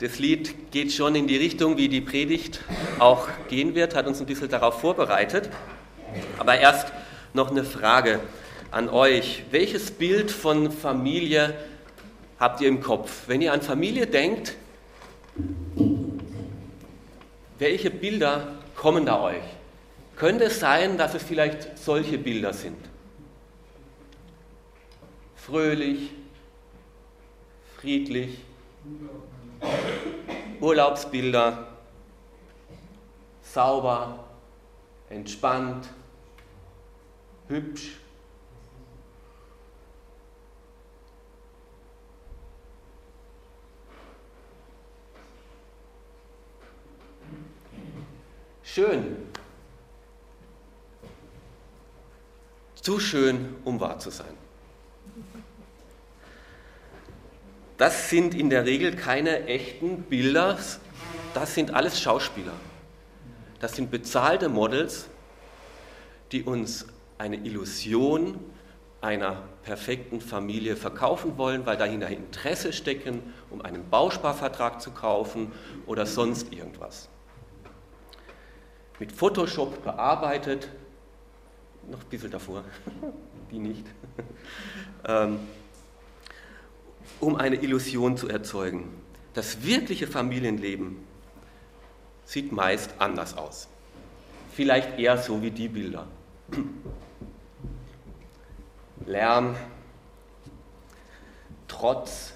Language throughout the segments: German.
Das Lied geht schon in die Richtung, wie die Predigt auch gehen wird, hat uns ein bisschen darauf vorbereitet. Aber erst noch eine Frage an euch. Welches Bild von Familie habt ihr im Kopf? Wenn ihr an Familie denkt, welche Bilder kommen da euch? Könnte es sein, dass es vielleicht solche Bilder sind? Fröhlich, friedlich, Urlaubsbilder, sauber, entspannt, hübsch. Schön. Zu schön, um wahr zu sein. Das sind in der Regel keine echten Bilder, das sind alles Schauspieler. Das sind bezahlte Models, die uns eine Illusion einer perfekten Familie verkaufen wollen, weil dahinter Interesse stecken, um einen Bausparvertrag zu kaufen oder sonst irgendwas. Mit Photoshop bearbeitet, noch ein bisschen davor, die nicht, ähm, um eine Illusion zu erzeugen. Das wirkliche Familienleben sieht meist anders aus. Vielleicht eher so wie die Bilder. Lärm, Trotz,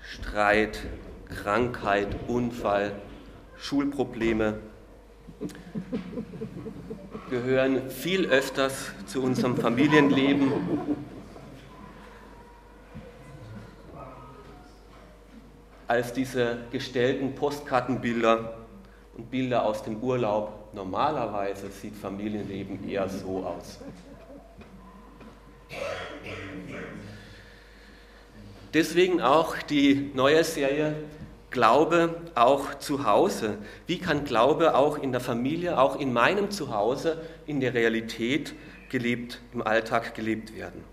Streit, Krankheit, Unfall, Schulprobleme gehören viel öfters zu unserem Familienleben als diese gestellten Postkartenbilder und Bilder aus dem Urlaub. Normalerweise sieht Familienleben eher so aus. Deswegen auch die neue Serie Glaube auch zu Hause. Wie kann Glaube auch in der Familie, auch in meinem Zuhause, in der Realität gelebt, im Alltag gelebt werden?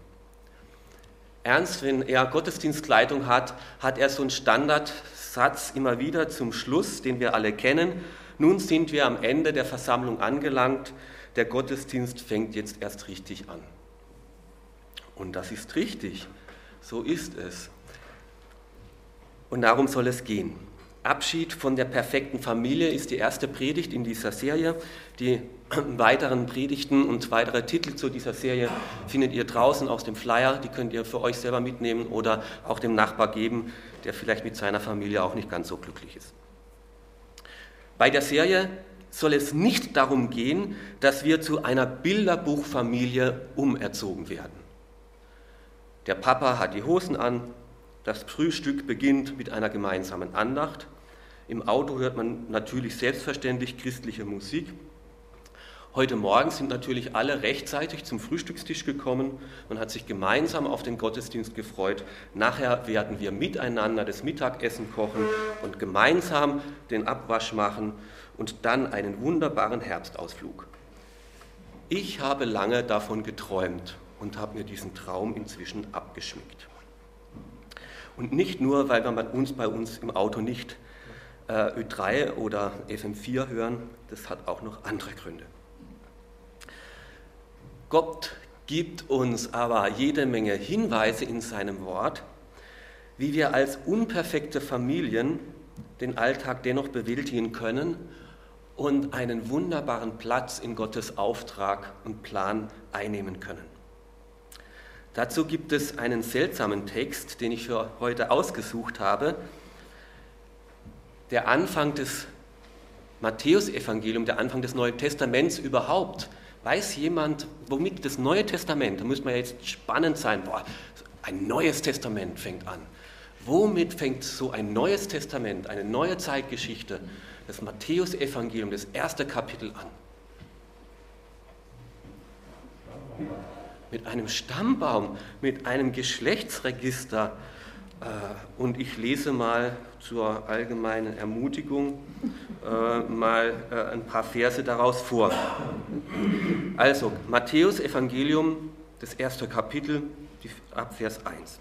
Ernst, wenn er Gottesdienstleitung hat, hat er so einen Standardsatz immer wieder zum Schluss, den wir alle kennen. Nun sind wir am Ende der Versammlung angelangt, der Gottesdienst fängt jetzt erst richtig an. Und das ist richtig, so ist es. Und darum soll es gehen. Abschied von der perfekten Familie ist die erste Predigt in dieser Serie. Die weiteren Predigten und weitere Titel zu dieser Serie findet ihr draußen aus dem Flyer. Die könnt ihr für euch selber mitnehmen oder auch dem Nachbar geben, der vielleicht mit seiner Familie auch nicht ganz so glücklich ist. Bei der Serie soll es nicht darum gehen, dass wir zu einer Bilderbuchfamilie umerzogen werden. Der Papa hat die Hosen an, das Frühstück beginnt mit einer gemeinsamen Andacht. Im Auto hört man natürlich selbstverständlich christliche Musik. Heute Morgen sind natürlich alle rechtzeitig zum Frühstückstisch gekommen. Man hat sich gemeinsam auf den Gottesdienst gefreut. Nachher werden wir miteinander das Mittagessen kochen und gemeinsam den Abwasch machen und dann einen wunderbaren Herbstausflug. Ich habe lange davon geträumt und habe mir diesen Traum inzwischen abgeschmückt. Und nicht nur, weil wir uns bei uns im Auto nicht äh, Ö3 oder FM4 hören, das hat auch noch andere Gründe. Gott gibt uns aber jede Menge Hinweise in seinem Wort, wie wir als unperfekte Familien den Alltag dennoch bewältigen können und einen wunderbaren Platz in Gottes Auftrag und Plan einnehmen können. Dazu gibt es einen seltsamen Text, den ich für heute ausgesucht habe. Der Anfang des Matthäusevangeliums, der Anfang des Neuen Testaments überhaupt. Weiß jemand, womit das Neue Testament, da müsste man jetzt spannend sein, boah, ein neues Testament fängt an. Womit fängt so ein neues Testament, eine neue Zeitgeschichte, das Matthäusevangelium, das erste Kapitel an? mit einem Stammbaum, mit einem Geschlechtsregister. Äh, und ich lese mal zur allgemeinen Ermutigung äh, mal äh, ein paar Verse daraus vor. Also, Matthäus Evangelium, das erste Kapitel, ab Vers 1.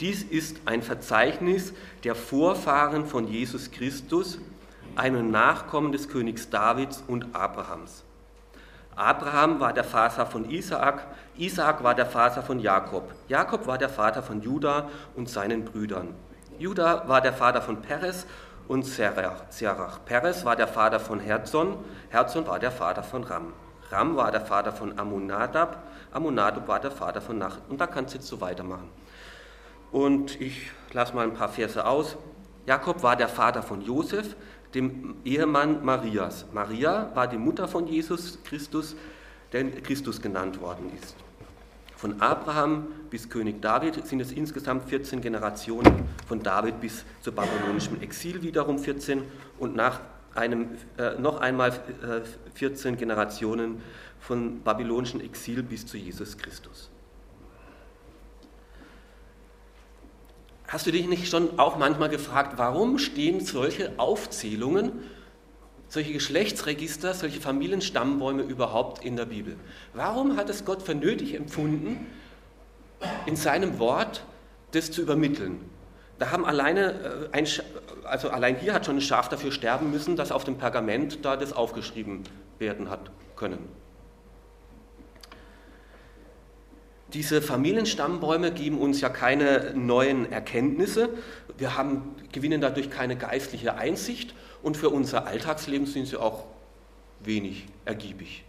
Dies ist ein Verzeichnis der Vorfahren von Jesus Christus, einem Nachkommen des Königs Davids und Abrahams. Abraham war der Vater von Isaak, Isaak war der Vater von Jakob, Jakob war der Vater von Juda und seinen Brüdern. Juda war der Vater von Perez und Serach. Perez war der Vater von Herzon, Herzon war der Vater von Ram. Ram war der Vater von Amunadab, Amunadab war der Vater von Nach. Und da kannst du jetzt so weitermachen. Und ich lasse mal ein paar Verse aus. Jakob war der Vater von Josef, dem Ehemann Marias. Maria war die Mutter von Jesus Christus, der Christus genannt worden ist. Von Abraham bis König David sind es insgesamt 14 Generationen, von David bis zur babylonischen Exil wiederum 14 und nach einem, äh, noch einmal äh, 14 Generationen von babylonischen Exil bis zu Jesus Christus. Hast du dich nicht schon auch manchmal gefragt, warum stehen solche Aufzählungen, solche Geschlechtsregister, solche Familienstammbäume überhaupt in der Bibel? Warum hat es Gott für nötig empfunden, in seinem Wort das zu übermitteln? Da haben alleine, äh, ein, also allein hier hat schon ein Schaf dafür sterben müssen, dass auf dem Pergament da das aufgeschrieben werden hat können. Diese Familienstammbäume geben uns ja keine neuen Erkenntnisse. Wir haben, gewinnen dadurch keine geistliche Einsicht und für unser Alltagsleben sind sie auch wenig ergiebig.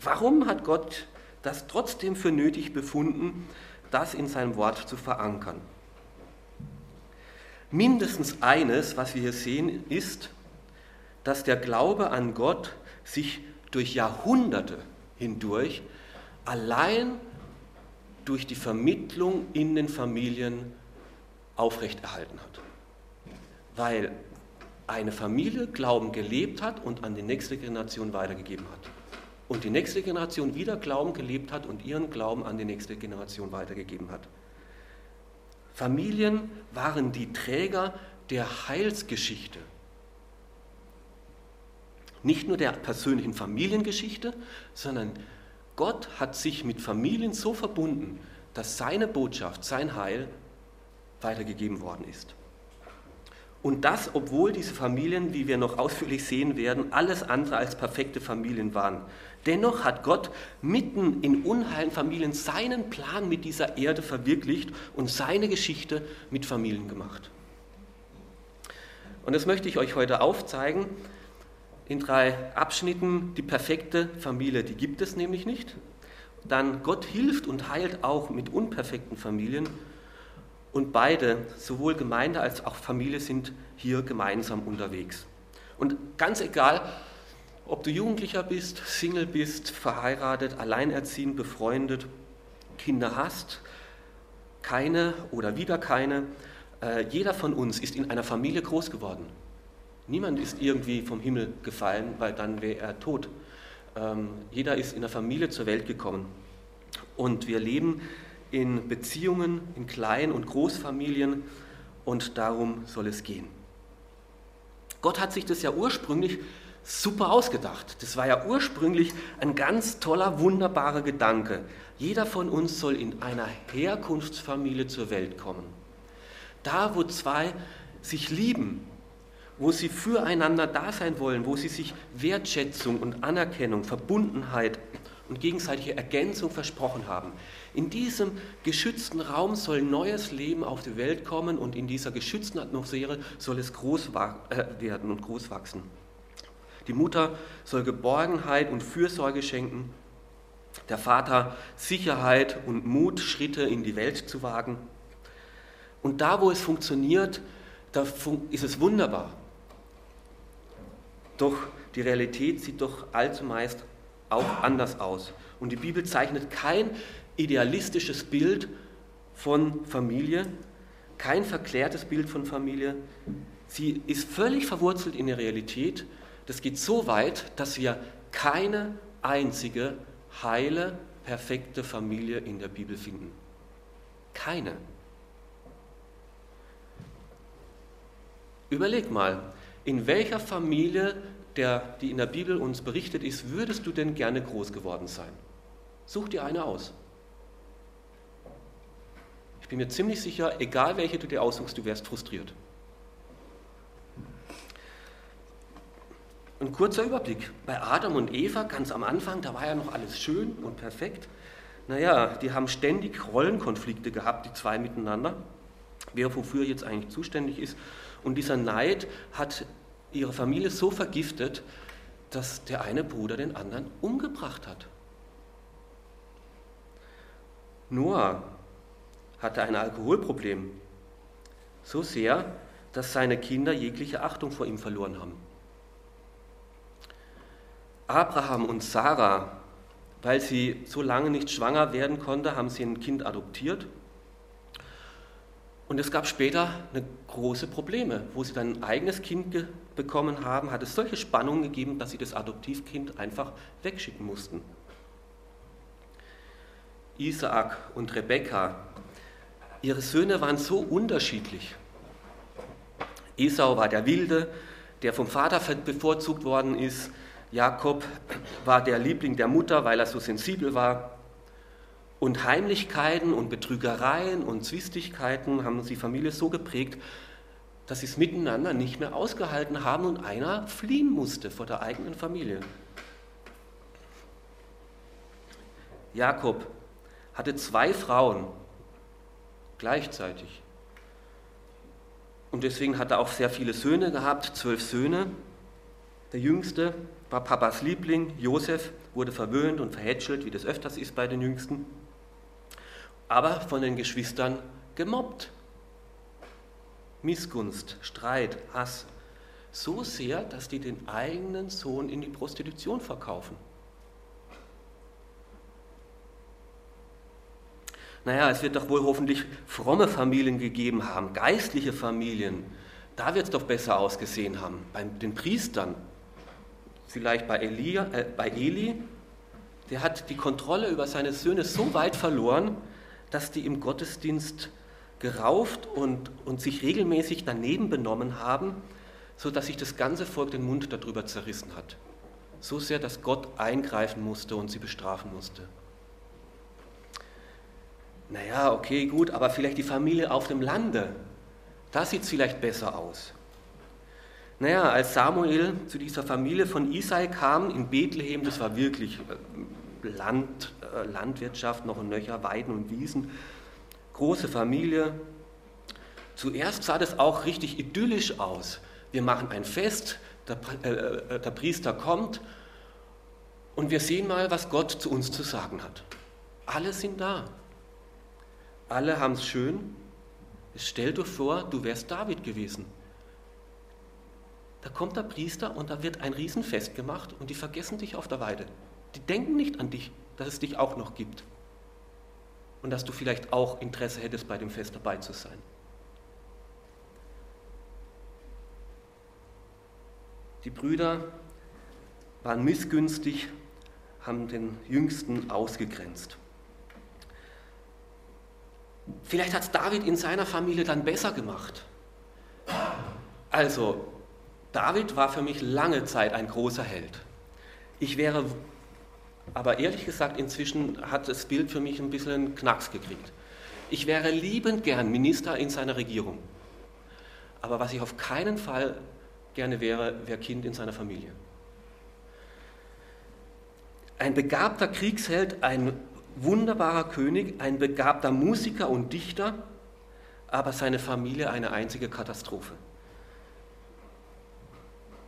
Warum hat Gott das trotzdem für nötig befunden, das in seinem Wort zu verankern? Mindestens eines, was wir hier sehen, ist, dass der Glaube an Gott sich durch Jahrhunderte hindurch allein durch die Vermittlung in den Familien aufrechterhalten hat. Weil eine Familie Glauben gelebt hat und an die nächste Generation weitergegeben hat. Und die nächste Generation wieder Glauben gelebt hat und ihren Glauben an die nächste Generation weitergegeben hat. Familien waren die Träger der Heilsgeschichte. Nicht nur der persönlichen Familiengeschichte, sondern Gott hat sich mit Familien so verbunden, dass seine Botschaft, sein Heil weitergegeben worden ist. Und das, obwohl diese Familien, wie wir noch ausführlich sehen werden, alles andere als perfekte Familien waren. Dennoch hat Gott mitten in unheilen Familien seinen Plan mit dieser Erde verwirklicht und seine Geschichte mit Familien gemacht. Und das möchte ich euch heute aufzeigen, in drei Abschnitten die perfekte Familie, die gibt es nämlich nicht. Dann Gott hilft und heilt auch mit unperfekten Familien. Und beide, sowohl Gemeinde als auch Familie, sind hier gemeinsam unterwegs. Und ganz egal, ob du Jugendlicher bist, Single bist, verheiratet, alleinerziehend, befreundet, Kinder hast, keine oder wieder keine, äh, jeder von uns ist in einer Familie groß geworden. Niemand ist irgendwie vom Himmel gefallen, weil dann wäre er tot. Ähm, jeder ist in der Familie zur Welt gekommen. Und wir leben in Beziehungen, in Klein- und Großfamilien und darum soll es gehen. Gott hat sich das ja ursprünglich super ausgedacht. Das war ja ursprünglich ein ganz toller, wunderbarer Gedanke. Jeder von uns soll in einer Herkunftsfamilie zur Welt kommen. Da, wo zwei sich lieben, wo sie füreinander da sein wollen, wo sie sich Wertschätzung und Anerkennung, Verbundenheit und gegenseitige Ergänzung versprochen haben. In diesem geschützten Raum soll neues Leben auf die Welt kommen und in dieser geschützten Atmosphäre soll es groß äh, werden und groß wachsen. Die Mutter soll Geborgenheit und Fürsorge schenken, der Vater Sicherheit und Mut, Schritte in die Welt zu wagen. Und da, wo es funktioniert, da ist es wunderbar. Doch die Realität sieht doch allzumeist auch anders aus. Und die Bibel zeichnet kein idealistisches Bild von Familie, kein verklärtes Bild von Familie. Sie ist völlig verwurzelt in der Realität. Das geht so weit, dass wir keine einzige heile, perfekte Familie in der Bibel finden. Keine. Überleg mal, in welcher Familie, der, die in der Bibel uns berichtet ist, würdest du denn gerne groß geworden sein? Such dir eine aus. Ich bin mir ziemlich sicher, egal welche du dir aussuchst, du wärst frustriert. Ein kurzer Überblick. Bei Adam und Eva ganz am Anfang, da war ja noch alles schön und perfekt. Naja, die haben ständig Rollenkonflikte gehabt, die zwei miteinander, wer wofür jetzt eigentlich zuständig ist. Und dieser Neid hat ihre Familie so vergiftet, dass der eine Bruder den anderen umgebracht hat. Noah hatte ein Alkoholproblem, so sehr, dass seine Kinder jegliche Achtung vor ihm verloren haben. Abraham und Sarah, weil sie so lange nicht schwanger werden konnte, haben sie ein Kind adoptiert. Und es gab später eine große Probleme. Wo sie dann ein eigenes Kind bekommen haben, hat es solche Spannungen gegeben, dass sie das Adoptivkind einfach wegschicken mussten. Isaak und Rebekka, ihre Söhne waren so unterschiedlich. Esau war der Wilde, der vom Vater bevorzugt worden ist. Jakob war der Liebling der Mutter, weil er so sensibel war. Und Heimlichkeiten und Betrügereien und Zwistigkeiten haben die Familie so geprägt, dass sie es miteinander nicht mehr ausgehalten haben und einer fliehen musste vor der eigenen Familie. Jakob hatte zwei Frauen gleichzeitig. Und deswegen hat er auch sehr viele Söhne gehabt, zwölf Söhne. Der jüngste war Papas Liebling, Josef, wurde verwöhnt und verhätschelt, wie das öfters ist bei den Jüngsten, aber von den Geschwistern gemobbt. Missgunst, Streit, Hass, so sehr, dass die den eigenen Sohn in die Prostitution verkaufen. Naja, es wird doch wohl hoffentlich fromme Familien gegeben haben, geistliche Familien. Da wird es doch besser ausgesehen haben, bei den Priestern, vielleicht bei, Elia, äh, bei Eli, der hat die Kontrolle über seine Söhne so weit verloren, dass die im Gottesdienst gerauft und, und sich regelmäßig daneben benommen haben, sodass sich das ganze Volk den Mund darüber zerrissen hat. So sehr, dass Gott eingreifen musste und sie bestrafen musste. Naja, okay, gut, aber vielleicht die Familie auf dem Lande, da sieht es vielleicht besser aus. Naja, als Samuel zu dieser Familie von Isai kam in Bethlehem, das war wirklich äh, Land, äh, Landwirtschaft, noch ein Nöcher, Weiden und Wiesen, große Familie. Zuerst sah das auch richtig idyllisch aus. Wir machen ein Fest, der, äh, äh, der Priester kommt und wir sehen mal, was Gott zu uns zu sagen hat. Alle sind da. Alle haben es schön. Stell dir vor, du wärst David gewesen. Da kommt der Priester und da wird ein Riesenfest gemacht und die vergessen dich auf der Weide. Die denken nicht an dich, dass es dich auch noch gibt und dass du vielleicht auch Interesse hättest, bei dem Fest dabei zu sein. Die Brüder waren missgünstig, haben den Jüngsten ausgegrenzt. Vielleicht hat es David in seiner Familie dann besser gemacht. Also, David war für mich lange Zeit ein großer Held. Ich wäre, aber ehrlich gesagt, inzwischen hat das Bild für mich ein bisschen einen Knacks gekriegt. Ich wäre liebend gern Minister in seiner Regierung. Aber was ich auf keinen Fall gerne wäre, wäre Kind in seiner Familie. Ein begabter Kriegsheld, ein wunderbarer König, ein begabter Musiker und Dichter, aber seine Familie eine einzige Katastrophe.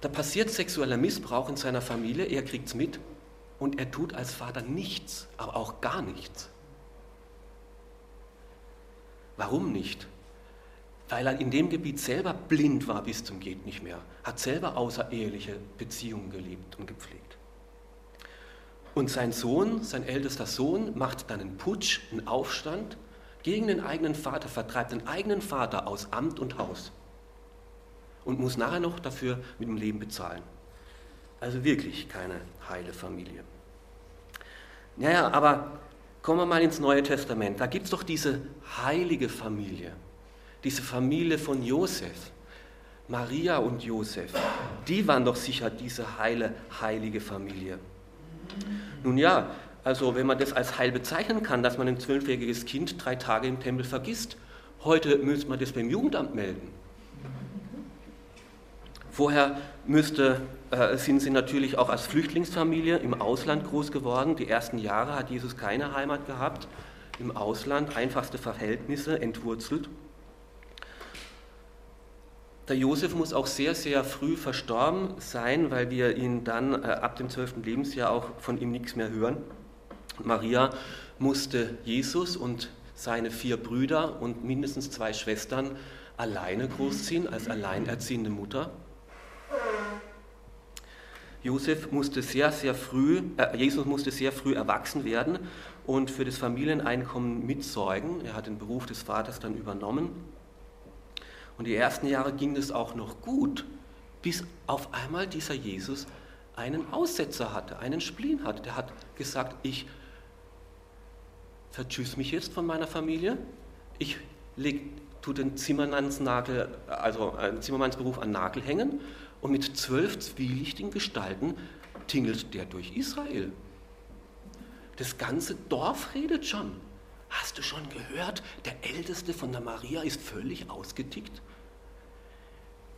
Da passiert sexueller Missbrauch in seiner Familie, er kriegt es mit und er tut als Vater nichts, aber auch gar nichts. Warum nicht? Weil er in dem Gebiet selber blind war bis zum geht nicht mehr, hat selber außereheliche Beziehungen gelebt und gepflegt. Und sein Sohn, sein ältester Sohn, macht dann einen Putsch, einen Aufstand gegen den eigenen Vater, vertreibt den eigenen Vater aus Amt und Haus und muss nachher noch dafür mit dem Leben bezahlen. Also wirklich keine heile Familie. Naja, aber kommen wir mal ins Neue Testament. Da gibt es doch diese heilige Familie, diese Familie von Josef. Maria und Josef, die waren doch sicher diese heile, heilige Familie. Nun ja, also wenn man das als heil bezeichnen kann, dass man ein zwölfjähriges Kind drei Tage im Tempel vergisst, heute müsste man das beim Jugendamt melden. Vorher müsste, äh, sind sie natürlich auch als Flüchtlingsfamilie im Ausland groß geworden. Die ersten Jahre hat Jesus keine Heimat gehabt. Im Ausland einfachste Verhältnisse entwurzelt. Der Josef muss auch sehr, sehr früh verstorben sein, weil wir ihn dann äh, ab dem zwölften Lebensjahr auch von ihm nichts mehr hören. Maria musste Jesus und seine vier Brüder und mindestens zwei Schwestern alleine großziehen, als alleinerziehende Mutter. Josef musste sehr, sehr früh, äh, Jesus musste sehr früh erwachsen werden und für das Familieneinkommen mitsorgen. Er hat den Beruf des Vaters dann übernommen. Und die ersten Jahre ging es auch noch gut, bis auf einmal dieser Jesus einen Aussetzer hatte, einen Spleen hatte. Der hat gesagt, ich vertschüss mich jetzt von meiner Familie, ich leg, tu den Zimmermannsnagel, also einen Zimmermannsberuf an Nagel hängen und mit zwölf zwielichtigen Gestalten tingelt der durch Israel. Das ganze Dorf redet schon. Hast du schon gehört, der Älteste von der Maria ist völlig ausgetickt?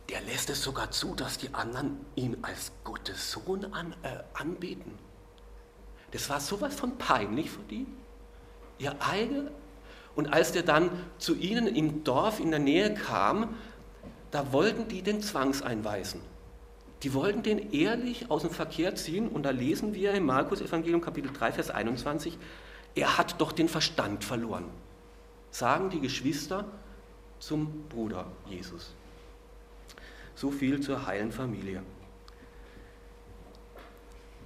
Der lässt es sogar zu, dass die anderen ihn als Gottes Sohn an, äh, anbeten. Das war sowas von peinlich für die. Ihr eigene. Und als der dann zu ihnen im Dorf in der Nähe kam, da wollten die den zwangseinweisen. Die wollten den ehrlich aus dem Verkehr ziehen und da lesen wir im Markus Evangelium Kapitel 3 Vers 21, er hat doch den Verstand verloren. Sagen die Geschwister zum Bruder Jesus. So viel zur heilen Familie.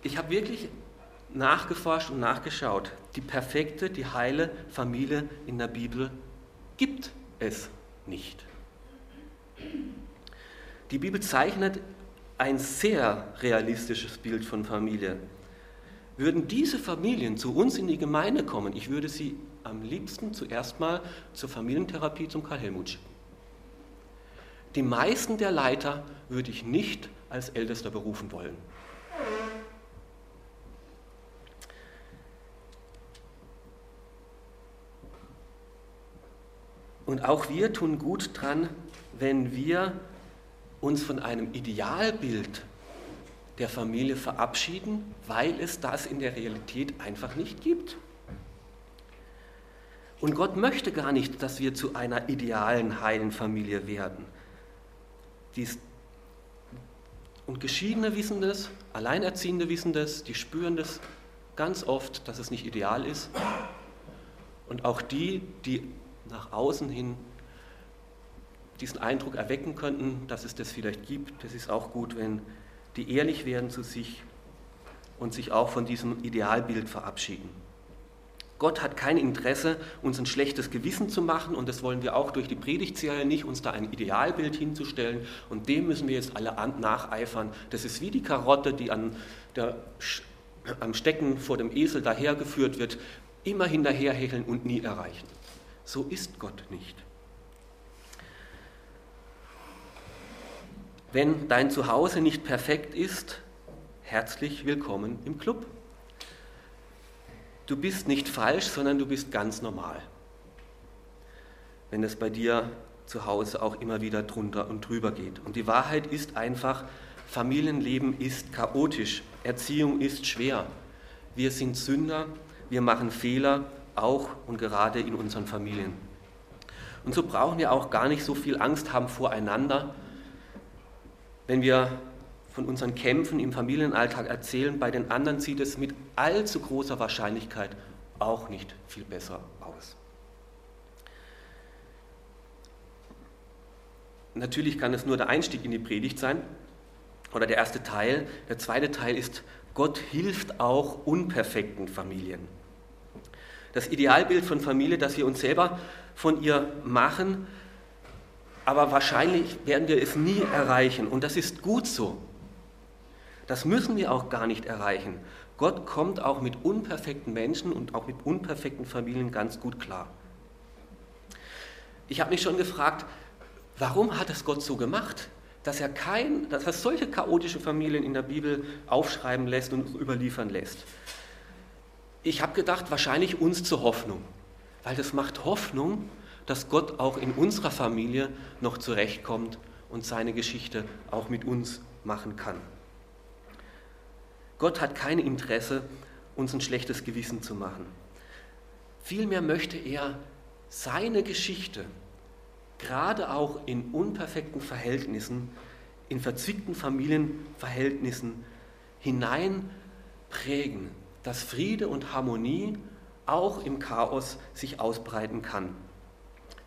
Ich habe wirklich nachgeforscht und nachgeschaut. Die perfekte, die heile Familie in der Bibel gibt es nicht. Die Bibel zeichnet ein sehr realistisches Bild von Familie. Würden diese Familien zu uns in die Gemeinde kommen, ich würde sie am liebsten zuerst mal zur Familientherapie zum Karl Helmut schicken. Die meisten der Leiter würde ich nicht als Ältester berufen wollen. Und auch wir tun gut dran, wenn wir uns von einem Idealbild der Familie verabschieden, weil es das in der Realität einfach nicht gibt. Und Gott möchte gar nicht, dass wir zu einer idealen, heilen Familie werden. Dies und Geschiedene wissen das, Alleinerziehende wissen das, die spüren das ganz oft, dass es nicht ideal ist. Und auch die, die nach außen hin diesen Eindruck erwecken könnten, dass es das vielleicht gibt, das ist auch gut, wenn die ehrlich werden zu sich und sich auch von diesem Idealbild verabschieden. Gott hat kein Interesse, uns ein schlechtes Gewissen zu machen und das wollen wir auch durch die Predigtserie nicht, uns da ein Idealbild hinzustellen und dem müssen wir jetzt alle nacheifern. Das ist wie die Karotte, die an der, am Stecken vor dem Esel dahergeführt wird, immer hinterherhecheln und nie erreichen. So ist Gott nicht. Wenn dein Zuhause nicht perfekt ist, herzlich willkommen im Club. Du bist nicht falsch, sondern du bist ganz normal. Wenn es bei dir zu Hause auch immer wieder drunter und drüber geht. Und die Wahrheit ist einfach, Familienleben ist chaotisch, Erziehung ist schwer. Wir sind Sünder, wir machen Fehler, auch und gerade in unseren Familien. Und so brauchen wir auch gar nicht so viel Angst haben voreinander, wenn wir von unseren Kämpfen im Familienalltag erzählen, bei den anderen sieht es mit allzu großer Wahrscheinlichkeit auch nicht viel besser aus. Natürlich kann es nur der Einstieg in die Predigt sein oder der erste Teil. Der zweite Teil ist, Gott hilft auch unperfekten Familien. Das Idealbild von Familie, das wir uns selber von ihr machen, aber wahrscheinlich werden wir es nie erreichen und das ist gut so. Das müssen wir auch gar nicht erreichen. Gott kommt auch mit unperfekten Menschen und auch mit unperfekten Familien ganz gut klar. Ich habe mich schon gefragt, warum hat es Gott so gemacht, dass er, kein, dass er solche chaotische Familien in der Bibel aufschreiben lässt und überliefern lässt? ich habe gedacht, wahrscheinlich uns zur Hoffnung, weil das macht Hoffnung, dass Gott auch in unserer Familie noch zurechtkommt und seine Geschichte auch mit uns machen kann. Gott hat kein Interesse, uns ein schlechtes Gewissen zu machen. Vielmehr möchte er seine Geschichte, gerade auch in unperfekten Verhältnissen, in verzwickten Familienverhältnissen hineinprägen, dass Friede und Harmonie auch im Chaos sich ausbreiten kann.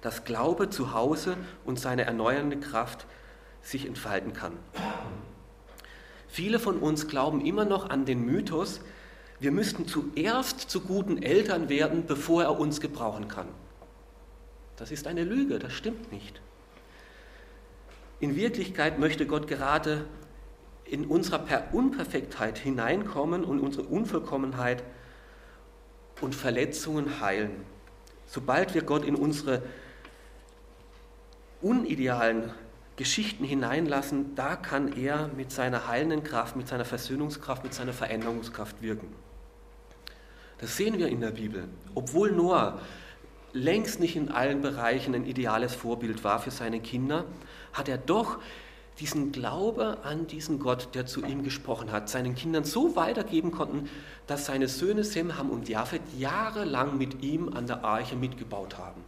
Dass Glaube zu Hause und seine erneuernde Kraft sich entfalten kann. Viele von uns glauben immer noch an den Mythos, wir müssten zuerst zu guten Eltern werden, bevor er uns gebrauchen kann. Das ist eine Lüge, das stimmt nicht. In Wirklichkeit möchte Gott gerade in unserer Unperfektheit hineinkommen und unsere Unvollkommenheit und Verletzungen heilen. Sobald wir Gott in unsere unidealen Geschichten hineinlassen, da kann er mit seiner heilenden Kraft, mit seiner Versöhnungskraft, mit seiner Veränderungskraft wirken. Das sehen wir in der Bibel. Obwohl Noah längst nicht in allen Bereichen ein ideales Vorbild war für seine Kinder, hat er doch diesen Glaube an diesen Gott, der zu ihm gesprochen hat, seinen Kindern so weitergeben konnten, dass seine Söhne Sem, Ham und Japhet jahrelang mit ihm an der Arche mitgebaut haben.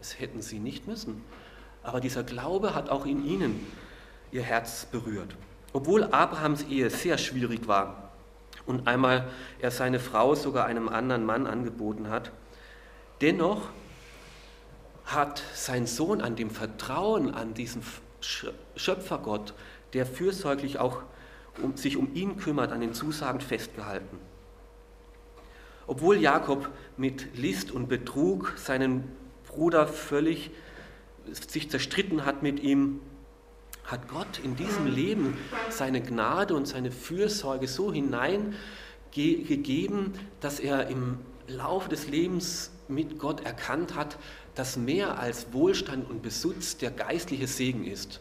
Das hätten sie nicht müssen. Aber dieser Glaube hat auch in ihnen ihr Herz berührt. Obwohl Abrahams Ehe sehr schwierig war und einmal er seine Frau sogar einem anderen Mann angeboten hat, dennoch hat sein Sohn an dem Vertrauen an diesen Schöpfergott, der fürsorglich auch um, sich um ihn kümmert, an den Zusagen festgehalten. Obwohl Jakob mit List und Betrug seinen Bruder völlig sich zerstritten hat mit ihm, hat Gott in diesem Leben seine Gnade und seine Fürsorge so hineingegeben, dass er im Laufe des Lebens mit Gott erkannt hat, dass mehr als Wohlstand und Besitz der geistliche Segen ist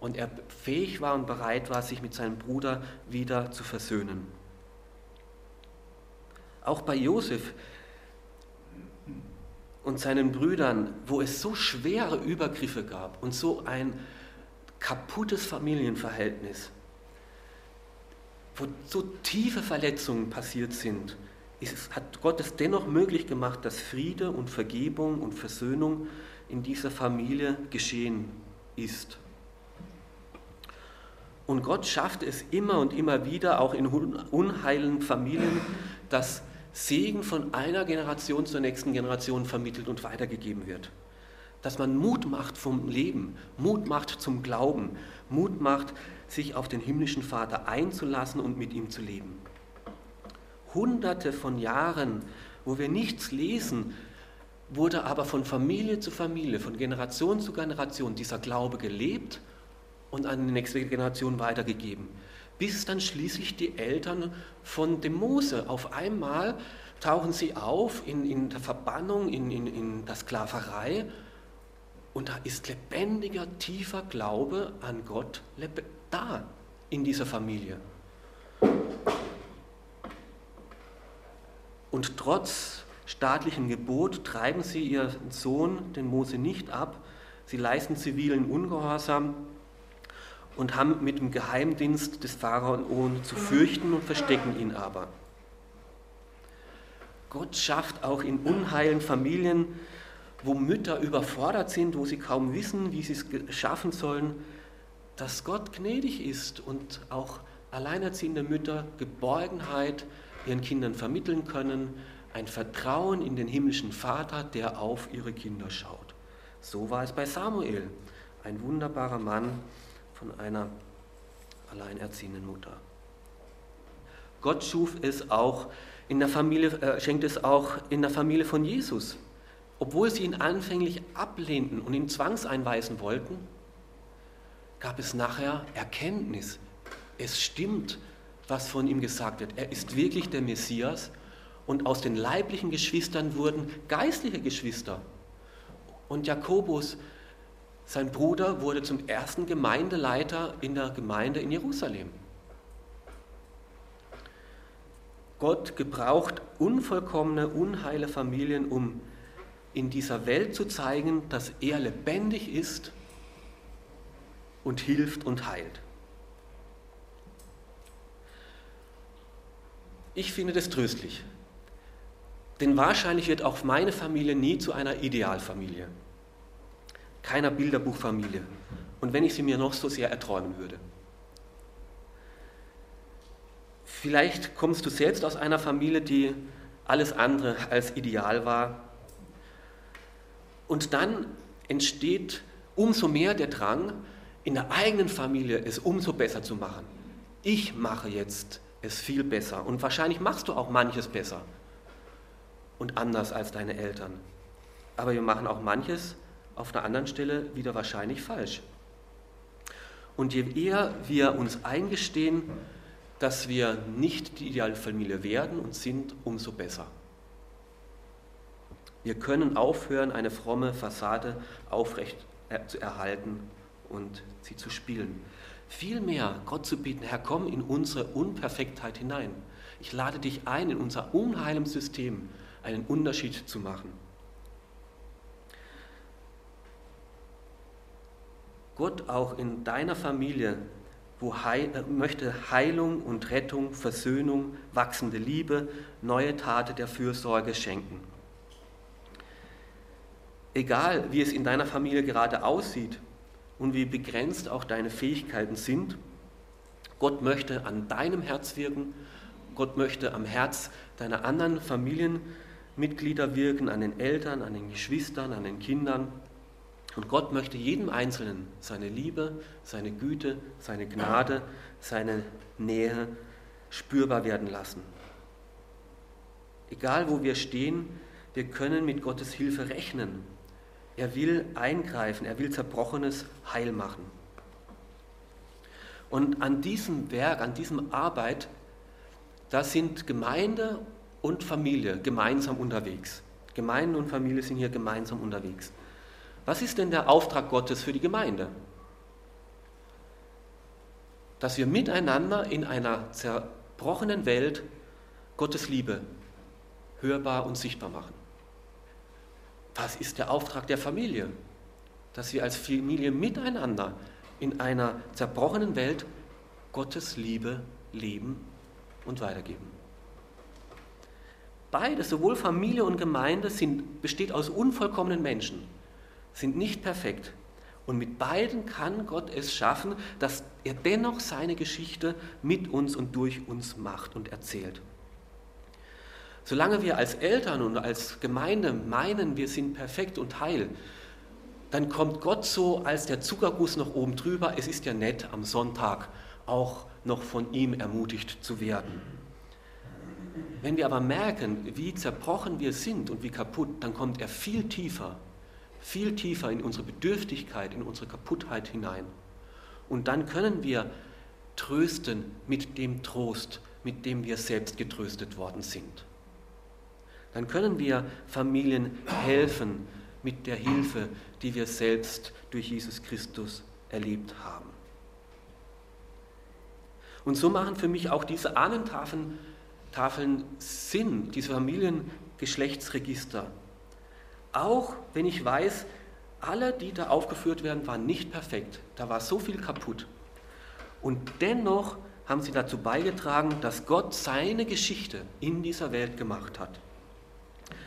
und er fähig war und bereit war, sich mit seinem Bruder wieder zu versöhnen. Auch bei Josef und seinen Brüdern, wo es so schwere Übergriffe gab und so ein kaputtes Familienverhältnis, wo so tiefe Verletzungen passiert sind, ist, hat Gott es dennoch möglich gemacht, dass Friede und Vergebung und Versöhnung in dieser Familie geschehen ist. Und Gott schafft es immer und immer wieder, auch in unheilen Familien, dass Segen von einer Generation zur nächsten Generation vermittelt und weitergegeben wird. Dass man Mut macht vom Leben, Mut macht zum Glauben, Mut macht, sich auf den himmlischen Vater einzulassen und mit ihm zu leben hunderte von Jahren, wo wir nichts lesen, wurde aber von Familie zu Familie, von Generation zu Generation dieser Glaube gelebt und an die nächste Generation weitergegeben. Bis dann schließlich die Eltern von dem Mose auf einmal tauchen sie auf in, in der Verbannung, in, in, in der Sklaverei und da ist lebendiger, tiefer Glaube an Gott da in dieser Familie. Und trotz staatlichem Gebot treiben sie ihren Sohn, den Mose, nicht ab. Sie leisten zivilen Ungehorsam und haben mit dem Geheimdienst des Pharaon zu fürchten und verstecken ihn aber. Gott schafft auch in unheilen Familien, wo Mütter überfordert sind, wo sie kaum wissen, wie sie es schaffen sollen, dass Gott gnädig ist und auch alleinerziehende Mütter Geborgenheit, ihren Kindern vermitteln können, ein Vertrauen in den himmlischen Vater, der auf ihre Kinder schaut. So war es bei Samuel, ein wunderbarer Mann von einer alleinerziehenden Mutter. Gott schuf es auch in der Familie, äh, schenkt es auch in der Familie von Jesus. Obwohl sie ihn anfänglich ablehnten und ihn zwangseinweisen wollten, gab es nachher Erkenntnis. Es stimmt, was von ihm gesagt wird. Er ist wirklich der Messias und aus den leiblichen Geschwistern wurden geistliche Geschwister. Und Jakobus, sein Bruder, wurde zum ersten Gemeindeleiter in der Gemeinde in Jerusalem. Gott gebraucht unvollkommene, unheile Familien, um in dieser Welt zu zeigen, dass er lebendig ist und hilft und heilt. Ich finde das tröstlich, denn wahrscheinlich wird auch meine Familie nie zu einer Idealfamilie, keiner Bilderbuchfamilie, und wenn ich sie mir noch so sehr erträumen würde. Vielleicht kommst du selbst aus einer Familie, die alles andere als ideal war und dann entsteht umso mehr der Drang, in der eigenen Familie es umso besser zu machen. Ich mache jetzt es viel besser und wahrscheinlich machst du auch manches besser und anders als deine Eltern. Aber wir machen auch manches auf einer anderen Stelle wieder wahrscheinlich falsch. Und je eher wir uns eingestehen, dass wir nicht die ideale Familie werden und sind, umso besser. Wir können aufhören, eine fromme Fassade aufrecht zu erhalten und sie zu spielen. Vielmehr Gott zu bieten, Herr, komm in unsere Unperfektheit hinein. Ich lade dich ein, in unser unheilem System einen Unterschied zu machen. Gott auch in deiner Familie wo Heil, äh, möchte Heilung und Rettung, Versöhnung, wachsende Liebe, neue Taten der Fürsorge schenken. Egal, wie es in deiner Familie gerade aussieht und wie begrenzt auch deine Fähigkeiten sind, Gott möchte an deinem Herz wirken, Gott möchte am Herz deiner anderen Familienmitglieder wirken, an den Eltern, an den Geschwistern, an den Kindern. Und Gott möchte jedem Einzelnen seine Liebe, seine Güte, seine Gnade, seine Nähe spürbar werden lassen. Egal wo wir stehen, wir können mit Gottes Hilfe rechnen er will eingreifen, er will Zerbrochenes heil machen. Und an diesem Werk, an diesem Arbeit, da sind Gemeinde und Familie gemeinsam unterwegs. Gemeinde und Familie sind hier gemeinsam unterwegs. Was ist denn der Auftrag Gottes für die Gemeinde? Dass wir miteinander in einer zerbrochenen Welt Gottes Liebe hörbar und sichtbar machen. Das ist der Auftrag der Familie, dass wir als Familie miteinander in einer zerbrochenen Welt Gottes Liebe leben und weitergeben. Beides, sowohl Familie und Gemeinde, sind, besteht aus unvollkommenen Menschen, sind nicht perfekt. Und mit beiden kann Gott es schaffen, dass er dennoch seine Geschichte mit uns und durch uns macht und erzählt. Solange wir als Eltern und als Gemeinde meinen, wir sind perfekt und heil, dann kommt Gott so als der Zuckerguss noch oben drüber. Es ist ja nett, am Sonntag auch noch von ihm ermutigt zu werden. Wenn wir aber merken, wie zerbrochen wir sind und wie kaputt, dann kommt er viel tiefer, viel tiefer in unsere Bedürftigkeit, in unsere Kaputtheit hinein. Und dann können wir trösten mit dem Trost, mit dem wir selbst getröstet worden sind dann können wir Familien helfen mit der Hilfe, die wir selbst durch Jesus Christus erlebt haben. Und so machen für mich auch diese Ahnentafeln Tafeln Sinn, diese Familiengeschlechtsregister. Auch wenn ich weiß, alle, die da aufgeführt werden, waren nicht perfekt. Da war so viel kaputt. Und dennoch haben sie dazu beigetragen, dass Gott seine Geschichte in dieser Welt gemacht hat.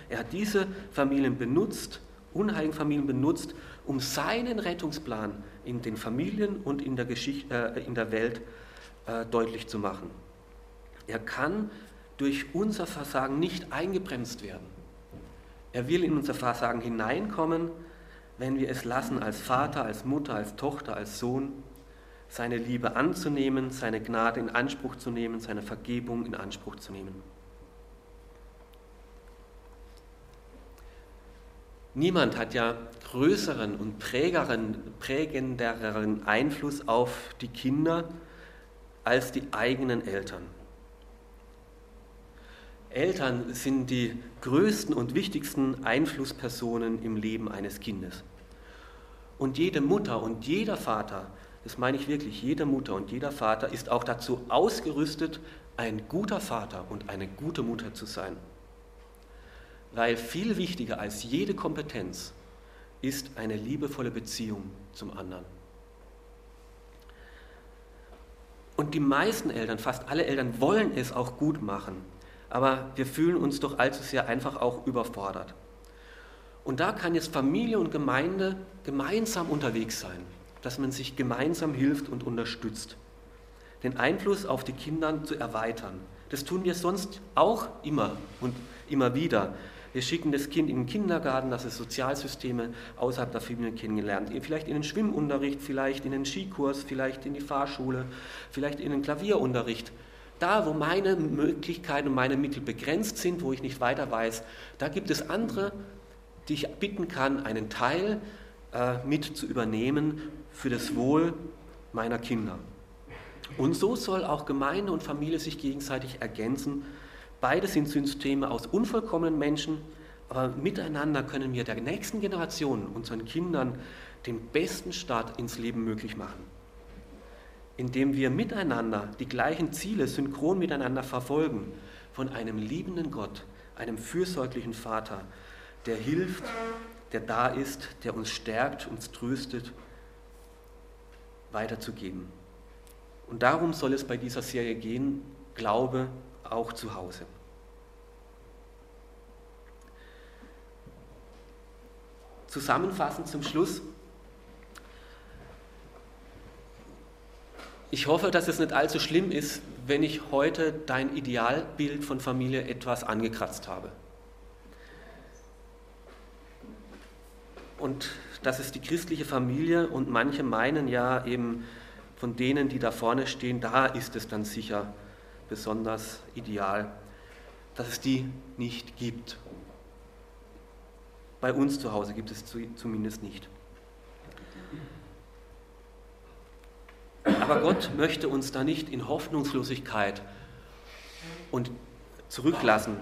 Er hat diese Familien benutzt, unheiligen Familien benutzt, um seinen Rettungsplan in den Familien und in der, Geschichte, äh, in der Welt äh, deutlich zu machen. Er kann durch unser Versagen nicht eingebremst werden. Er will in unser Versagen hineinkommen, wenn wir es lassen, als Vater, als Mutter, als Tochter, als Sohn, seine Liebe anzunehmen, seine Gnade in Anspruch zu nehmen, seine Vergebung in Anspruch zu nehmen. Niemand hat ja größeren und prägenderen Einfluss auf die Kinder als die eigenen Eltern. Eltern sind die größten und wichtigsten Einflusspersonen im Leben eines Kindes. Und jede Mutter und jeder Vater, das meine ich wirklich, jede Mutter und jeder Vater ist auch dazu ausgerüstet, ein guter Vater und eine gute Mutter zu sein. Weil viel wichtiger als jede Kompetenz ist eine liebevolle Beziehung zum anderen. Und die meisten Eltern, fast alle Eltern wollen es auch gut machen, aber wir fühlen uns doch allzu sehr einfach auch überfordert. Und da kann jetzt Familie und Gemeinde gemeinsam unterwegs sein, dass man sich gemeinsam hilft und unterstützt. Den Einfluss auf die Kinder zu erweitern. Das tun wir sonst auch immer und immer wieder. Wir schicken das Kind in den Kindergarten, dass es Sozialsysteme außerhalb der Familie kennengelernt. Vielleicht in den Schwimmunterricht, vielleicht in den Skikurs, vielleicht in die Fahrschule, vielleicht in den Klavierunterricht. Da, wo meine Möglichkeiten und meine Mittel begrenzt sind, wo ich nicht weiter weiß, da gibt es andere, die ich bitten kann, einen Teil äh, mit zu übernehmen für das Wohl meiner Kinder. Und so soll auch Gemeinde und Familie sich gegenseitig ergänzen Beide sind Systeme aus unvollkommenen Menschen, aber miteinander können wir der nächsten Generation, unseren Kindern, den besten Start ins Leben möglich machen. Indem wir miteinander die gleichen Ziele synchron miteinander verfolgen, von einem liebenden Gott, einem fürsorglichen Vater, der hilft, der da ist, der uns stärkt, uns tröstet, weiterzugeben. Und darum soll es bei dieser Serie gehen, Glaube auch zu Hause. Zusammenfassend zum Schluss. Ich hoffe, dass es nicht allzu schlimm ist, wenn ich heute dein Idealbild von Familie etwas angekratzt habe. Und das ist die christliche Familie und manche meinen ja eben von denen, die da vorne stehen, da ist es dann sicher besonders ideal, dass es die nicht gibt. Bei uns zu Hause gibt es zumindest nicht. Aber Gott möchte uns da nicht in Hoffnungslosigkeit und zurücklassen,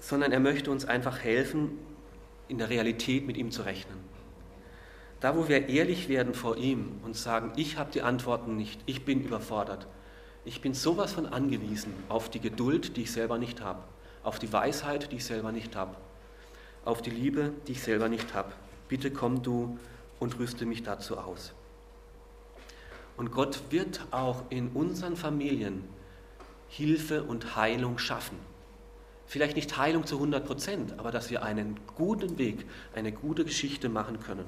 sondern er möchte uns einfach helfen, in der Realität mit ihm zu rechnen. Da, wo wir ehrlich werden vor ihm und sagen, ich habe die Antworten nicht, ich bin überfordert, ich bin sowas von angewiesen auf die Geduld, die ich selber nicht habe, auf die Weisheit, die ich selber nicht habe, auf die Liebe, die ich selber nicht habe. Bitte komm du und rüste mich dazu aus. Und Gott wird auch in unseren Familien Hilfe und Heilung schaffen. Vielleicht nicht Heilung zu 100 Prozent, aber dass wir einen guten Weg, eine gute Geschichte machen können.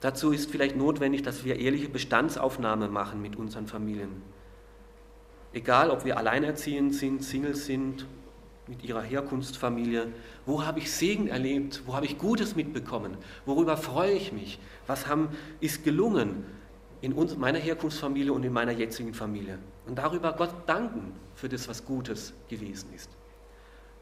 Dazu ist vielleicht notwendig, dass wir ehrliche Bestandsaufnahme machen mit unseren Familien. Egal, ob wir alleinerziehend sind, Single sind, mit ihrer Herkunftsfamilie. Wo habe ich Segen erlebt? Wo habe ich Gutes mitbekommen? Worüber freue ich mich? Was haben, ist gelungen in uns, meiner Herkunftsfamilie und in meiner jetzigen Familie? Und darüber Gott danken für das, was Gutes gewesen ist.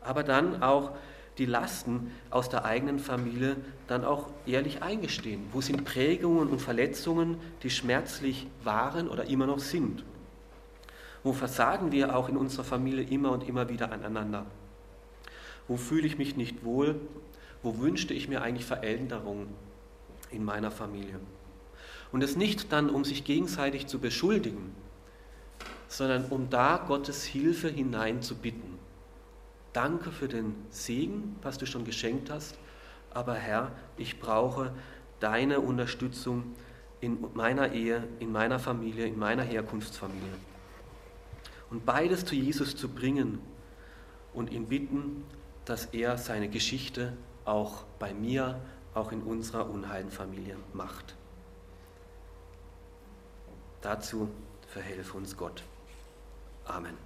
Aber dann auch die Lasten aus der eigenen Familie dann auch ehrlich eingestehen. Wo sind Prägungen und Verletzungen, die schmerzlich waren oder immer noch sind? Wo versagen wir auch in unserer Familie immer und immer wieder aneinander? Wo fühle ich mich nicht wohl? Wo wünschte ich mir eigentlich Veränderungen in meiner Familie? Und es nicht dann, um sich gegenseitig zu beschuldigen, sondern um da Gottes Hilfe hineinzubitten. Danke für den Segen, was du schon geschenkt hast, aber Herr, ich brauche deine Unterstützung in meiner Ehe, in meiner Familie, in meiner Herkunftsfamilie. Und beides zu Jesus zu bringen und ihn bitten, dass er seine Geschichte auch bei mir, auch in unserer unheilen Familie macht. Dazu verhelfe uns Gott. Amen.